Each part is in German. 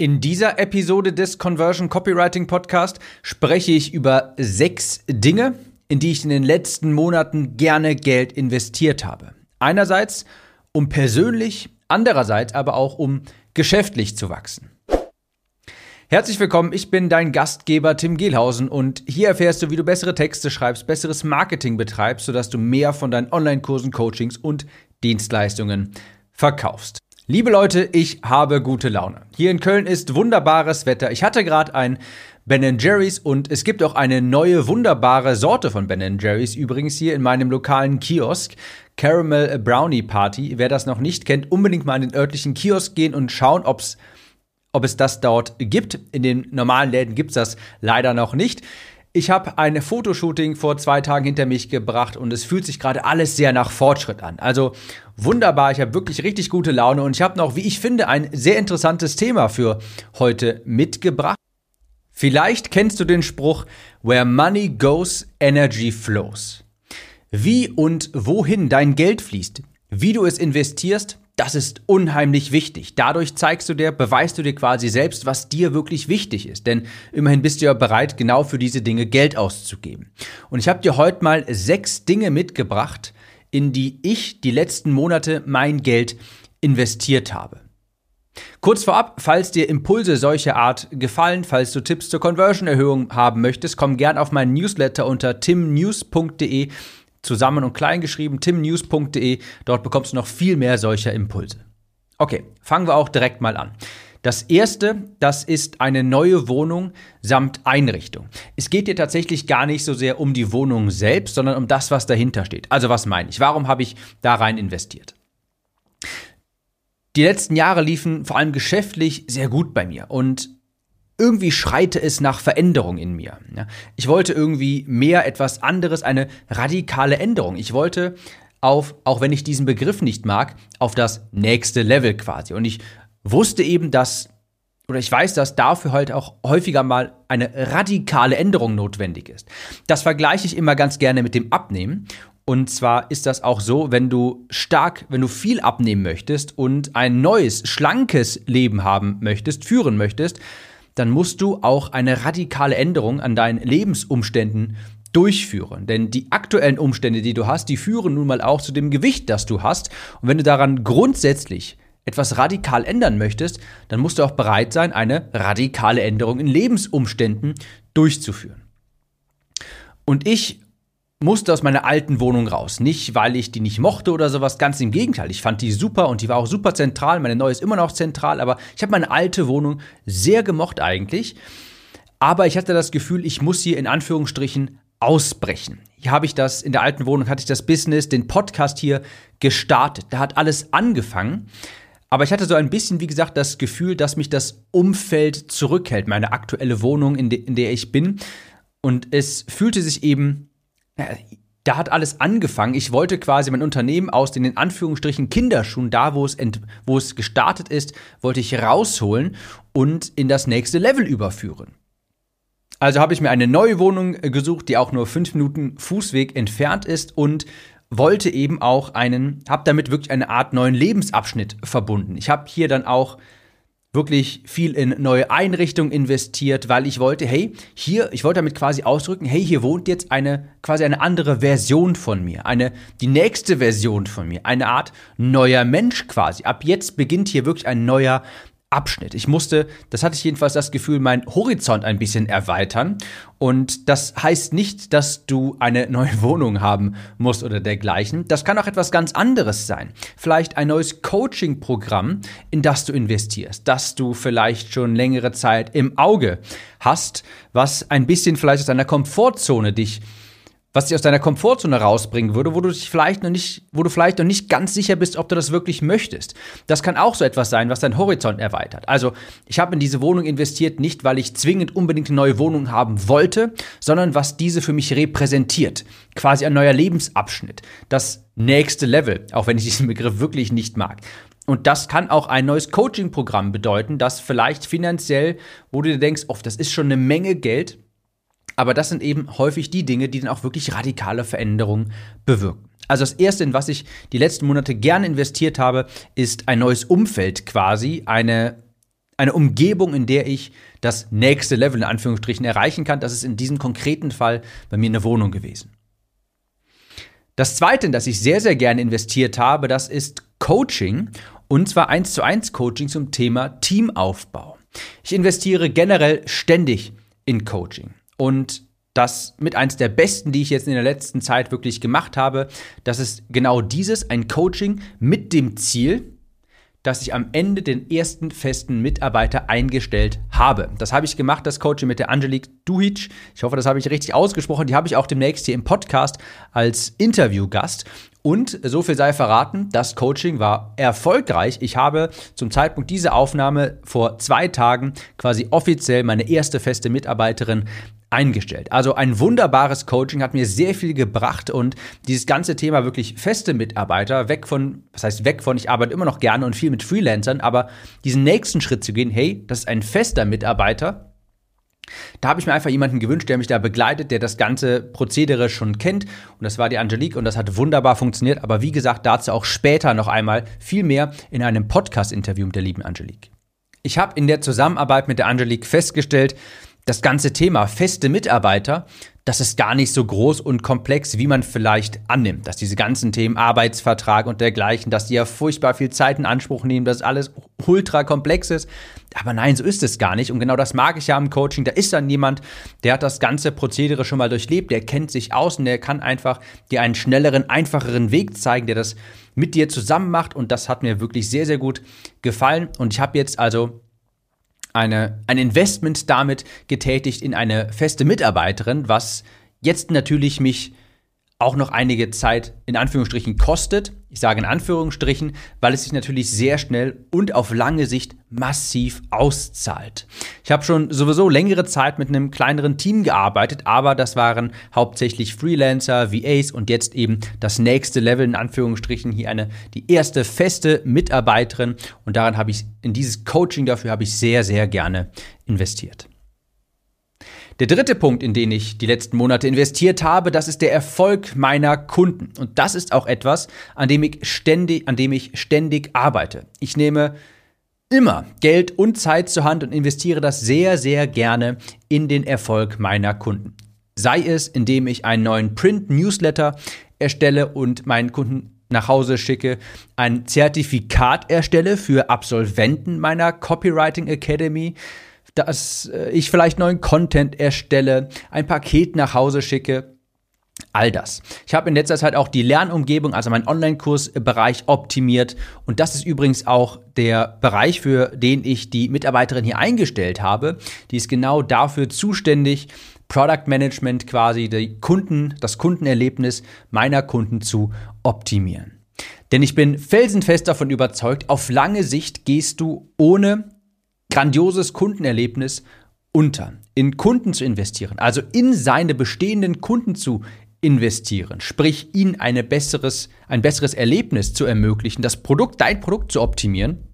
In dieser Episode des Conversion Copywriting Podcast spreche ich über sechs Dinge, in die ich in den letzten Monaten gerne Geld investiert habe. Einerseits, um persönlich, andererseits aber auch um geschäftlich zu wachsen. Herzlich willkommen, ich bin dein Gastgeber Tim Gehlhausen und hier erfährst du, wie du bessere Texte schreibst, besseres Marketing betreibst, sodass du mehr von deinen Online-Kursen, Coachings und Dienstleistungen verkaufst. Liebe Leute, ich habe gute Laune. Hier in Köln ist wunderbares Wetter. Ich hatte gerade ein Ben Jerry's und es gibt auch eine neue wunderbare Sorte von Ben Jerry's übrigens hier in meinem lokalen Kiosk. Caramel Brownie Party. Wer das noch nicht kennt, unbedingt mal in den örtlichen Kiosk gehen und schauen, ob's, ob es das dort gibt. In den normalen Läden gibt's das leider noch nicht. Ich habe ein Fotoshooting vor zwei Tagen hinter mich gebracht und es fühlt sich gerade alles sehr nach Fortschritt an. Also wunderbar, ich habe wirklich richtig gute Laune und ich habe noch, wie ich finde, ein sehr interessantes Thema für heute mitgebracht. Vielleicht kennst du den Spruch, Where Money Goes, Energy Flows. Wie und wohin dein Geld fließt, wie du es investierst, das ist unheimlich wichtig. Dadurch zeigst du dir, beweist du dir quasi selbst, was dir wirklich wichtig ist. Denn immerhin bist du ja bereit, genau für diese Dinge Geld auszugeben. Und ich habe dir heute mal sechs Dinge mitgebracht, in die ich die letzten Monate mein Geld investiert habe. Kurz vorab, falls dir Impulse solcher Art gefallen, falls du Tipps zur Conversion-Erhöhung haben möchtest, komm gern auf meinen Newsletter unter timnews.de zusammen und klein geschrieben, timnews.de. Dort bekommst du noch viel mehr solcher Impulse. Okay, fangen wir auch direkt mal an. Das erste, das ist eine neue Wohnung samt Einrichtung. Es geht dir tatsächlich gar nicht so sehr um die Wohnung selbst, sondern um das, was dahinter steht. Also was meine ich? Warum habe ich da rein investiert? Die letzten Jahre liefen vor allem geschäftlich sehr gut bei mir und irgendwie schreite es nach Veränderung in mir. Ich wollte irgendwie mehr etwas anderes, eine radikale Änderung. Ich wollte auf, auch wenn ich diesen Begriff nicht mag, auf das nächste Level quasi. Und ich wusste eben, dass, oder ich weiß, dass dafür halt auch häufiger mal eine radikale Änderung notwendig ist. Das vergleiche ich immer ganz gerne mit dem Abnehmen. Und zwar ist das auch so, wenn du stark, wenn du viel abnehmen möchtest und ein neues, schlankes Leben haben möchtest, führen möchtest, dann musst du auch eine radikale Änderung an deinen Lebensumständen durchführen. Denn die aktuellen Umstände, die du hast, die führen nun mal auch zu dem Gewicht, das du hast. Und wenn du daran grundsätzlich etwas radikal ändern möchtest, dann musst du auch bereit sein, eine radikale Änderung in Lebensumständen durchzuführen. Und ich musste aus meiner alten Wohnung raus. Nicht, weil ich die nicht mochte oder sowas, ganz im Gegenteil. Ich fand die super und die war auch super zentral. Meine neue ist immer noch zentral, aber ich habe meine alte Wohnung sehr gemocht eigentlich. Aber ich hatte das Gefühl, ich muss hier in Anführungsstrichen ausbrechen. Hier habe ich das, in der alten Wohnung hatte ich das Business, den Podcast hier gestartet. Da hat alles angefangen. Aber ich hatte so ein bisschen, wie gesagt, das Gefühl, dass mich das Umfeld zurückhält, meine aktuelle Wohnung, in, de in der ich bin. Und es fühlte sich eben da hat alles angefangen. Ich wollte quasi mein Unternehmen aus den in Anführungsstrichen Kinderschuhen, da wo es, wo es gestartet ist, wollte ich rausholen und in das nächste Level überführen. Also habe ich mir eine neue Wohnung gesucht, die auch nur fünf Minuten Fußweg entfernt ist und wollte eben auch einen, habe damit wirklich eine Art neuen Lebensabschnitt verbunden. Ich habe hier dann auch wirklich viel in neue Einrichtungen investiert, weil ich wollte, hey, hier, ich wollte damit quasi ausdrücken, hey, hier wohnt jetzt eine quasi eine andere Version von mir, eine die nächste Version von mir, eine Art neuer Mensch quasi. Ab jetzt beginnt hier wirklich ein neuer Abschnitt. Ich musste, das hatte ich jedenfalls das Gefühl, meinen Horizont ein bisschen erweitern. Und das heißt nicht, dass du eine neue Wohnung haben musst oder dergleichen. Das kann auch etwas ganz anderes sein. Vielleicht ein neues Coaching-Programm, in das du investierst, das du vielleicht schon längere Zeit im Auge hast, was ein bisschen vielleicht aus deiner Komfortzone dich was dich aus deiner Komfortzone rausbringen würde, wo du dich vielleicht noch nicht, wo du vielleicht noch nicht ganz sicher bist, ob du das wirklich möchtest. Das kann auch so etwas sein, was deinen Horizont erweitert. Also, ich habe in diese Wohnung investiert, nicht weil ich zwingend unbedingt eine neue Wohnung haben wollte, sondern was diese für mich repräsentiert. Quasi ein neuer Lebensabschnitt. Das nächste Level, auch wenn ich diesen Begriff wirklich nicht mag. Und das kann auch ein neues Coaching-Programm bedeuten, das vielleicht finanziell, wo du dir denkst, oh, das ist schon eine Menge Geld, aber das sind eben häufig die Dinge, die dann auch wirklich radikale Veränderungen bewirken. Also das Erste, in was ich die letzten Monate gerne investiert habe, ist ein neues Umfeld quasi, eine eine Umgebung, in der ich das nächste Level in Anführungsstrichen erreichen kann. Das ist in diesem konkreten Fall bei mir eine Wohnung gewesen. Das zweite, in das ich sehr, sehr gerne investiert habe, das ist Coaching und zwar eins zu eins Coaching zum Thema Teamaufbau. Ich investiere generell ständig in Coaching und das mit eins der besten, die ich jetzt in der letzten Zeit wirklich gemacht habe. Das ist genau dieses, ein Coaching mit dem Ziel, dass ich am Ende den ersten festen Mitarbeiter eingestellt habe. Das habe ich gemacht, das Coaching mit der Angelique Duhic. Ich hoffe, das habe ich richtig ausgesprochen. Die habe ich auch demnächst hier im Podcast als Interviewgast. Und so viel sei verraten, das Coaching war erfolgreich. Ich habe zum Zeitpunkt dieser Aufnahme vor zwei Tagen quasi offiziell meine erste feste Mitarbeiterin eingestellt. Also ein wunderbares Coaching hat mir sehr viel gebracht und dieses ganze Thema wirklich feste Mitarbeiter, weg von, was heißt weg von, ich arbeite immer noch gerne und viel mit Freelancern, aber diesen nächsten Schritt zu gehen, hey, das ist ein fester Mitarbeiter, da habe ich mir einfach jemanden gewünscht, der mich da begleitet, der das ganze Prozedere schon kennt. Und das war die Angelique und das hat wunderbar funktioniert. Aber wie gesagt, dazu auch später noch einmal viel mehr in einem Podcast-Interview mit der lieben Angelique. Ich habe in der Zusammenarbeit mit der Angelique festgestellt, das ganze Thema feste Mitarbeiter, das ist gar nicht so groß und komplex, wie man vielleicht annimmt. Dass diese ganzen Themen Arbeitsvertrag und dergleichen, dass die ja furchtbar viel Zeit in Anspruch nehmen, dass alles ultra komplex ist. Aber nein, so ist es gar nicht. Und genau das mag ich ja im Coaching. Da ist dann jemand, der hat das ganze Prozedere schon mal durchlebt, der kennt sich aus und der kann einfach dir einen schnelleren, einfacheren Weg zeigen, der das mit dir zusammen macht. Und das hat mir wirklich sehr, sehr gut gefallen. Und ich habe jetzt also eine, ein Investment damit getätigt in eine feste Mitarbeiterin, was jetzt natürlich mich auch noch einige Zeit in Anführungsstrichen kostet. Ich sage in Anführungsstrichen, weil es sich natürlich sehr schnell und auf lange Sicht massiv auszahlt. Ich habe schon sowieso längere Zeit mit einem kleineren Team gearbeitet, aber das waren hauptsächlich Freelancer, VAs und jetzt eben das nächste Level in Anführungsstrichen hier eine die erste feste Mitarbeiterin und daran habe ich in dieses Coaching dafür habe ich sehr sehr gerne investiert. Der dritte Punkt, in den ich die letzten Monate investiert habe, das ist der Erfolg meiner Kunden. Und das ist auch etwas, an dem ich ständig, an dem ich ständig arbeite. Ich nehme immer Geld und Zeit zur Hand und investiere das sehr, sehr gerne in den Erfolg meiner Kunden. Sei es, indem ich einen neuen Print-Newsletter erstelle und meinen Kunden nach Hause schicke, ein Zertifikat erstelle für Absolventen meiner Copywriting Academy, dass äh, ich vielleicht neuen Content erstelle, ein Paket nach Hause schicke. All das. Ich habe in letzter Zeit auch die Lernumgebung, also meinen Online-Kursbereich optimiert. Und das ist übrigens auch der Bereich, für den ich die Mitarbeiterin hier eingestellt habe. Die ist genau dafür zuständig, Product Management quasi, die Kunden, das Kundenerlebnis meiner Kunden zu optimieren. Denn ich bin felsenfest davon überzeugt, auf lange Sicht gehst du ohne grandioses Kundenerlebnis unter. In Kunden zu investieren, also in seine bestehenden Kunden zu investieren, sprich ihnen eine besseres, ein besseres Erlebnis zu ermöglichen, das Produkt, dein Produkt zu optimieren,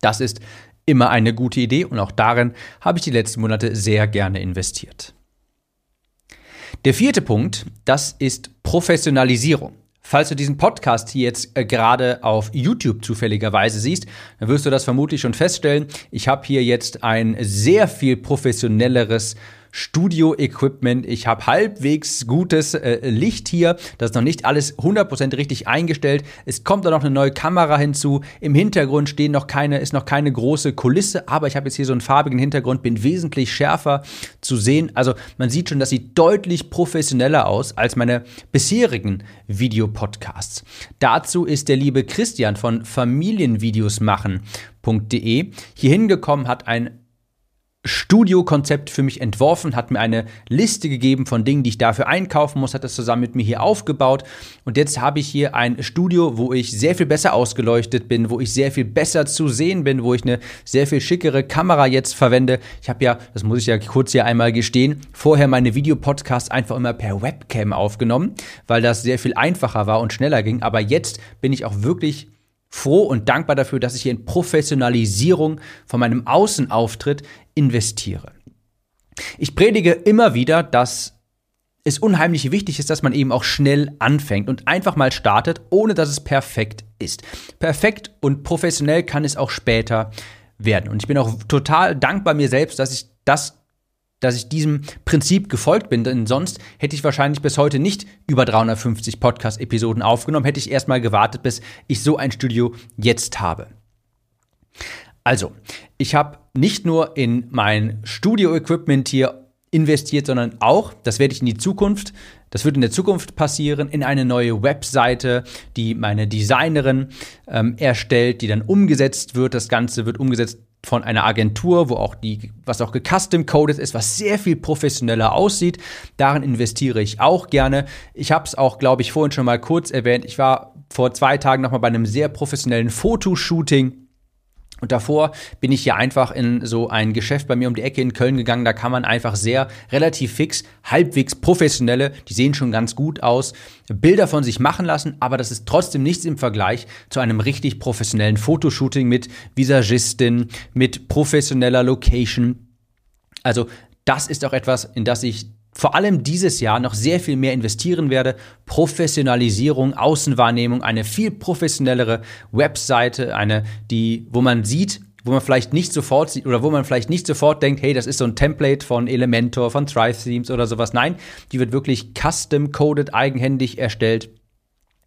das ist immer eine gute Idee und auch darin habe ich die letzten Monate sehr gerne investiert. Der vierte Punkt, das ist Professionalisierung. Falls du diesen Podcast hier jetzt äh, gerade auf YouTube zufälligerweise siehst, dann wirst du das vermutlich schon feststellen. Ich habe hier jetzt ein sehr viel professionelleres Studio-Equipment. Ich habe halbwegs gutes äh, Licht hier. Das ist noch nicht alles 100% richtig eingestellt. Es kommt da noch eine neue Kamera hinzu. Im Hintergrund stehen noch keine, ist noch keine große Kulisse, aber ich habe jetzt hier so einen farbigen Hintergrund, bin wesentlich schärfer zu sehen. Also man sieht schon, das sieht deutlich professioneller aus als meine bisherigen Videopodcasts. Dazu ist der liebe Christian von Familienvideosmachen.de hier hingekommen, hat ein Studiokonzept für mich entworfen, hat mir eine Liste gegeben von Dingen, die ich dafür einkaufen muss, hat das zusammen mit mir hier aufgebaut. Und jetzt habe ich hier ein Studio, wo ich sehr viel besser ausgeleuchtet bin, wo ich sehr viel besser zu sehen bin, wo ich eine sehr viel schickere Kamera jetzt verwende. Ich habe ja, das muss ich ja kurz hier einmal gestehen, vorher meine Videopodcasts einfach immer per Webcam aufgenommen, weil das sehr viel einfacher war und schneller ging. Aber jetzt bin ich auch wirklich froh und dankbar dafür, dass ich hier in Professionalisierung von meinem Außenauftritt investiere. Ich predige immer wieder, dass es unheimlich wichtig ist, dass man eben auch schnell anfängt und einfach mal startet, ohne dass es perfekt ist. Perfekt und professionell kann es auch später werden. Und ich bin auch total dankbar mir selbst, dass ich das dass ich diesem Prinzip gefolgt bin, denn sonst hätte ich wahrscheinlich bis heute nicht über 350 Podcast-Episoden aufgenommen, hätte ich erstmal gewartet, bis ich so ein Studio jetzt habe. Also, ich habe nicht nur in mein Studio-Equipment hier investiert, sondern auch, das werde ich in die Zukunft, das wird in der Zukunft passieren, in eine neue Webseite, die meine Designerin ähm, erstellt, die dann umgesetzt wird. Das Ganze wird umgesetzt von einer Agentur, wo auch die, was auch gecustom coded ist, was sehr viel professioneller aussieht. Darin investiere ich auch gerne. Ich habe es auch, glaube ich, vorhin schon mal kurz erwähnt. Ich war vor zwei Tagen noch mal bei einem sehr professionellen Fotoshooting und davor bin ich ja einfach in so ein Geschäft bei mir um die Ecke in Köln gegangen. Da kann man einfach sehr relativ fix, halbwegs professionelle, die sehen schon ganz gut aus, Bilder von sich machen lassen. Aber das ist trotzdem nichts im Vergleich zu einem richtig professionellen Fotoshooting mit Visagistin, mit professioneller Location. Also das ist auch etwas, in das ich vor allem dieses Jahr noch sehr viel mehr investieren werde. Professionalisierung, Außenwahrnehmung, eine viel professionellere Webseite, eine, die, wo man sieht, wo man vielleicht nicht sofort sieht oder wo man vielleicht nicht sofort denkt, hey, das ist so ein Template von Elementor, von Thrive Themes oder sowas. Nein, die wird wirklich custom coded, eigenhändig erstellt,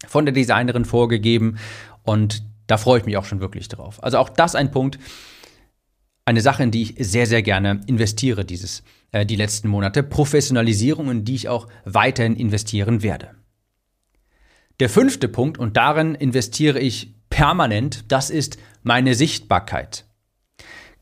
von der Designerin vorgegeben und da freue ich mich auch schon wirklich drauf. Also auch das ein Punkt, eine Sache, in die ich sehr, sehr gerne investiere dieses, äh, die letzten Monate. Professionalisierung, in die ich auch weiterhin investieren werde. Der fünfte Punkt, und darin investiere ich permanent, das ist meine Sichtbarkeit.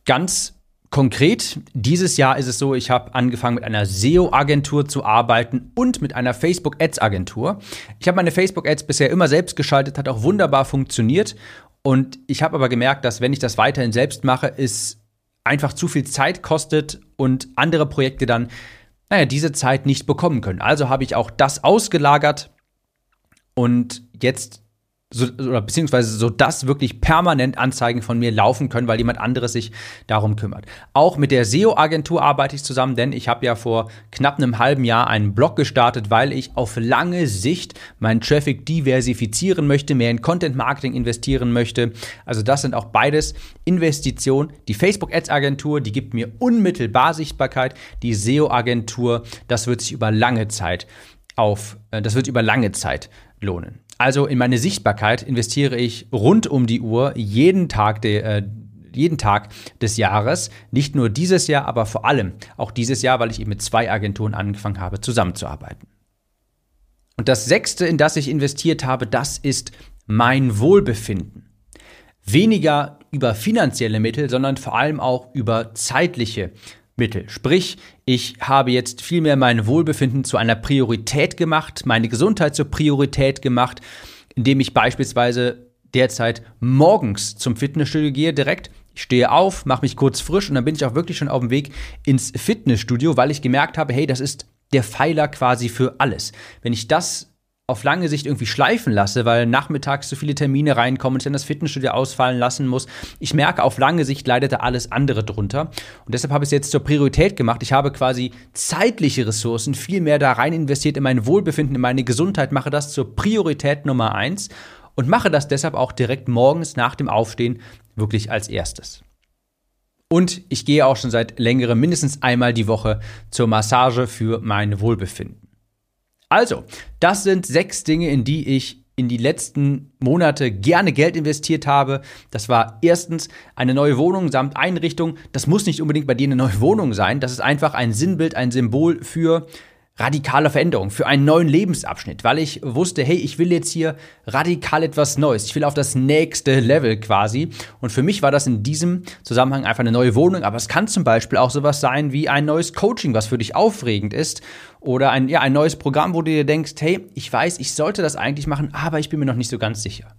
Ganz konkret, dieses Jahr ist es so, ich habe angefangen mit einer SEO-Agentur zu arbeiten und mit einer Facebook-Ads-Agentur. Ich habe meine Facebook-Ads bisher immer selbst geschaltet, hat auch wunderbar funktioniert. Und ich habe aber gemerkt, dass wenn ich das weiterhin selbst mache, ist einfach zu viel Zeit kostet und andere Projekte dann, naja, diese Zeit nicht bekommen können. Also habe ich auch das ausgelagert und jetzt so, oder beziehungsweise so dass wirklich permanent Anzeigen von mir laufen können, weil jemand anderes sich darum kümmert. Auch mit der SEO-Agentur arbeite ich zusammen, denn ich habe ja vor knapp einem halben Jahr einen Blog gestartet, weil ich auf lange Sicht meinen Traffic diversifizieren möchte, mehr in Content-Marketing investieren möchte. Also das sind auch beides Investitionen. Die Facebook-Ads-Agentur, die gibt mir unmittelbar Sichtbarkeit. Die SEO-Agentur, das wird sich über lange Zeit auf, äh, das wird über lange Zeit lohnen. Also in meine Sichtbarkeit investiere ich rund um die Uhr jeden Tag der äh, jeden Tag des Jahres. Nicht nur dieses Jahr, aber vor allem auch dieses Jahr, weil ich eben mit zwei Agenturen angefangen habe, zusammenzuarbeiten. Und das sechste, in das ich investiert habe, das ist mein Wohlbefinden. Weniger über finanzielle Mittel, sondern vor allem auch über zeitliche Mittel. Sprich, ich habe jetzt vielmehr mein Wohlbefinden zu einer Priorität gemacht, meine Gesundheit zur Priorität gemacht, indem ich beispielsweise derzeit morgens zum Fitnessstudio gehe direkt. Ich stehe auf, mache mich kurz frisch und dann bin ich auch wirklich schon auf dem Weg ins Fitnessstudio, weil ich gemerkt habe, hey, das ist der Pfeiler quasi für alles. Wenn ich das auf lange Sicht irgendwie schleifen lasse, weil nachmittags so viele Termine reinkommen und ich dann das Fitnessstudio ausfallen lassen muss. Ich merke, auf lange Sicht leidet da alles andere drunter. Und deshalb habe ich es jetzt zur Priorität gemacht. Ich habe quasi zeitliche Ressourcen viel mehr da rein investiert in mein Wohlbefinden, in meine Gesundheit, mache das zur Priorität Nummer eins und mache das deshalb auch direkt morgens nach dem Aufstehen wirklich als erstes. Und ich gehe auch schon seit längerem mindestens einmal die Woche zur Massage für mein Wohlbefinden. Also, das sind sechs Dinge, in die ich in die letzten Monate gerne Geld investiert habe. Das war erstens eine neue Wohnung samt Einrichtung. Das muss nicht unbedingt bei dir eine neue Wohnung sein. Das ist einfach ein Sinnbild, ein Symbol für radikale Veränderung, für einen neuen Lebensabschnitt, weil ich wusste, hey, ich will jetzt hier radikal etwas Neues. Ich will auf das nächste Level quasi. Und für mich war das in diesem Zusammenhang einfach eine neue Wohnung. Aber es kann zum Beispiel auch sowas sein wie ein neues Coaching, was für dich aufregend ist. Oder ein, ja, ein neues Programm, wo du dir denkst, hey, ich weiß, ich sollte das eigentlich machen, aber ich bin mir noch nicht so ganz sicher.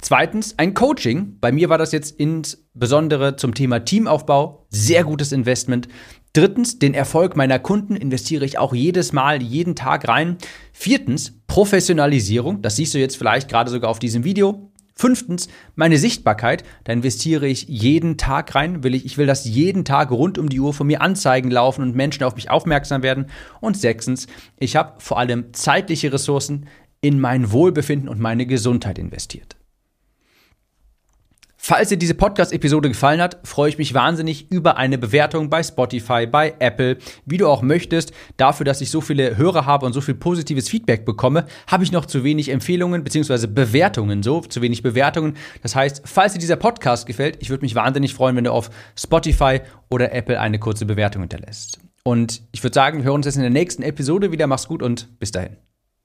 Zweitens, ein Coaching. Bei mir war das jetzt insbesondere zum Thema Teamaufbau sehr gutes Investment. Drittens, den Erfolg meiner Kunden investiere ich auch jedes Mal, jeden Tag rein. Viertens, Professionalisierung. Das siehst du jetzt vielleicht gerade sogar auf diesem Video. Fünftens, meine Sichtbarkeit. Da investiere ich jeden Tag rein. Will ich, ich will, dass jeden Tag rund um die Uhr von mir Anzeigen laufen und Menschen auf mich aufmerksam werden. Und sechstens, ich habe vor allem zeitliche Ressourcen in mein Wohlbefinden und meine Gesundheit investiert. Falls dir diese Podcast-Episode gefallen hat, freue ich mich wahnsinnig über eine Bewertung bei Spotify, bei Apple, wie du auch möchtest. Dafür, dass ich so viele Hörer habe und so viel positives Feedback bekomme, habe ich noch zu wenig Empfehlungen bzw. Bewertungen, so zu wenig Bewertungen. Das heißt, falls dir dieser Podcast gefällt, ich würde mich wahnsinnig freuen, wenn du auf Spotify oder Apple eine kurze Bewertung hinterlässt. Und ich würde sagen, wir hören uns jetzt in der nächsten Episode wieder. Mach's gut und bis dahin.